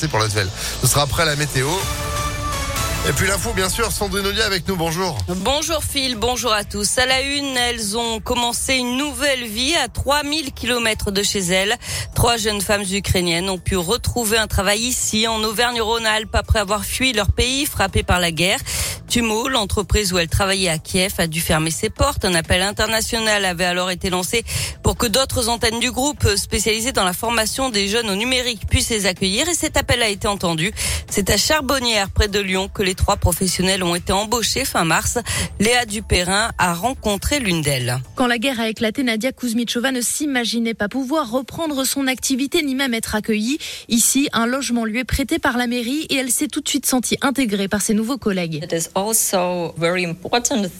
C'est pour l'Asvel. Ce sera après la météo. Et puis l'info, bien sûr, Sandrine Ollier avec nous. Bonjour. Bonjour Phil, bonjour à tous. À la une, elles ont commencé une nouvelle vie à 3000 km de chez elles. Trois jeunes femmes ukrainiennes ont pu retrouver un travail ici, en Auvergne-Rhône-Alpes, après avoir fui leur pays frappé par la guerre. Tumo, l'entreprise où elle travaillait à Kiev, a dû fermer ses portes. Un appel international avait alors été lancé pour que d'autres antennes du groupe spécialisées dans la formation des jeunes au numérique puissent les accueillir et cet appel a été entendu. C'est à Charbonnières, près de Lyon, que les trois professionnels ont été embauchés fin mars. Léa Dupérin a rencontré l'une d'elles. Quand la guerre a éclaté, Nadia Kuzmichova ne s'imaginait pas pouvoir reprendre son activité ni même être accueillie. Ici, un logement lui est prêté par la mairie et elle s'est tout de suite sentie intégrée par ses nouveaux collègues.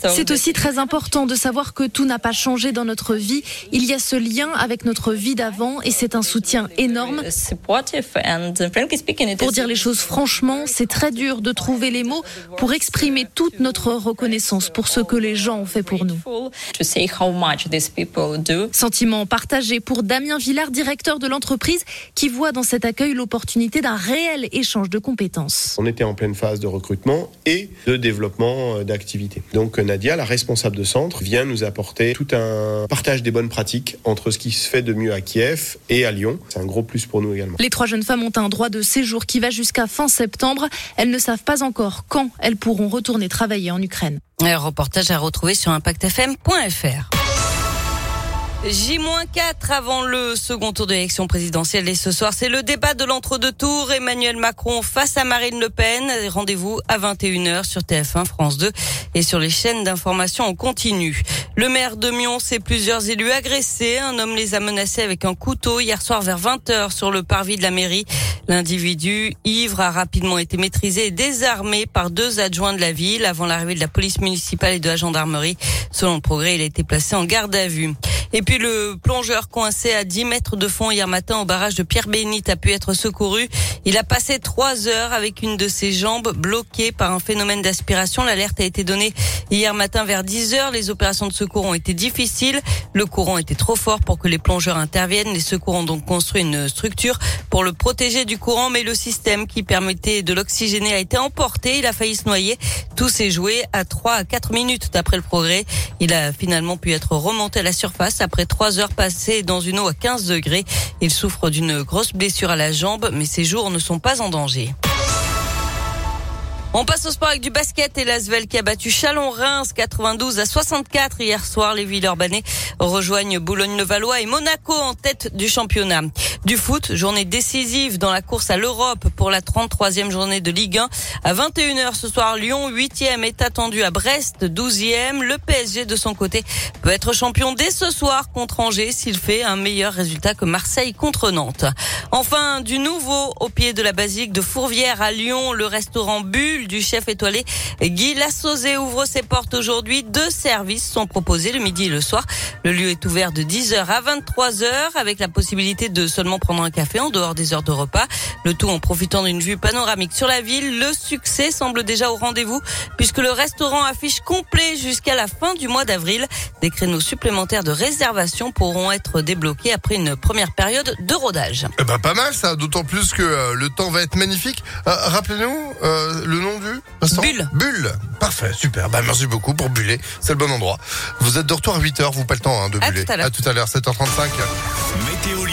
C'est aussi très important de savoir que tout n'a pas changé dans notre vie. Il y a ce lien avec notre vie d'avant et c'est un soutien énorme. Pour dire les choses franchement, c'est très dur de trouver les mots pour exprimer toute notre reconnaissance pour ce que les gens ont fait pour nous. Sentiment partagé pour Damien Villard, directeur de l'entreprise, qui voit dans cet accueil l'opportunité d'un réel échange de compétences. On était en pleine phase de recrutement et de développement euh, d'activité. Donc Nadia, la responsable de centre, vient nous apporter tout un partage des bonnes pratiques entre ce qui se fait de mieux à Kiev et à Lyon. C'est un gros plus pour nous également. Les trois jeunes femmes ont un droit de séjour qui va jusqu'à fin septembre. Elles ne savent pas encore quand elles pourront retourner travailler en Ukraine. Un reportage à retrouver sur impactfm.fr. J-4 avant le second tour de l'élection présidentielle et ce soir c'est le débat de l'entre-deux tours. Emmanuel Macron face à Marine Le Pen. Rendez-vous à 21h sur TF1 France 2 et sur les chaînes d'information en continu. Le maire de Mion et plusieurs élus agressés. Un homme les a menacés avec un couteau hier soir vers 20h sur le parvis de la mairie. L'individu ivre a rapidement été maîtrisé et désarmé par deux adjoints de la ville avant l'arrivée de la police municipale et de la gendarmerie. Selon le progrès, il a été placé en garde à vue. Et puis le plongeur coincé à 10 mètres de fond hier matin au barrage de Pierre-Bénite a pu être secouru. Il a passé trois heures avec une de ses jambes bloquées par un phénomène d'aspiration. L'alerte a été donnée hier matin vers 10 heures. Les opérations de secours ont été difficiles. Le courant était trop fort pour que les plongeurs interviennent. Les secours ont donc construit une structure pour le protéger du courant, mais le système qui permettait de l'oxygéner a été emporté. Il a failli se noyer. Tout s'est joué à 3 à 4 minutes d'après le progrès. Il a finalement pu être remonté à la surface après trois heures passées dans une eau à 15 degrés. Il souffre d'une grosse blessure à la jambe, mais ses jours ne sont pas en danger. On passe au sport avec du basket et l'Asvel qui a battu Chalon-Reims 92 à 64 hier soir. Les Villeurbanais rejoignent Boulogne-le-Valois et Monaco en tête du championnat. Du foot, journée décisive dans la course à l'Europe pour la 33e journée de Ligue 1. À 21h ce soir, Lyon 8e est attendu à Brest 12e. Le PSG de son côté peut être champion dès ce soir contre Angers s'il fait un meilleur résultat que Marseille contre Nantes. Enfin, du nouveau au pied de la basique de Fourvière à Lyon, le restaurant Du chef étoilé Guy Lassauzé ouvre ses portes aujourd'hui. Deux services sont proposés le midi et le soir. Le lieu est ouvert de 10h à 23h avec la possibilité de seulement prendre un café en dehors des heures de repas. Le tout en profitant d'une vue panoramique sur la ville. Le succès semble déjà au rendez-vous puisque le restaurant affiche complet jusqu'à la fin du mois d'avril. Des créneaux supplémentaires de réservation pourront être débloqués après une première période de rodage. Eh ben, pas mal ça, d'autant plus que euh, le temps va être magnifique. Euh, Rappelez-nous euh, le du restaurant Bulle. Bulle. Parfait, super. Bah, merci beaucoup pour buller. C'est le bon endroit. Vous êtes de retour à 8h, vous pas le temps hein, de À buller. tout à l'heure. À tout à l'heure, 7h35. Météo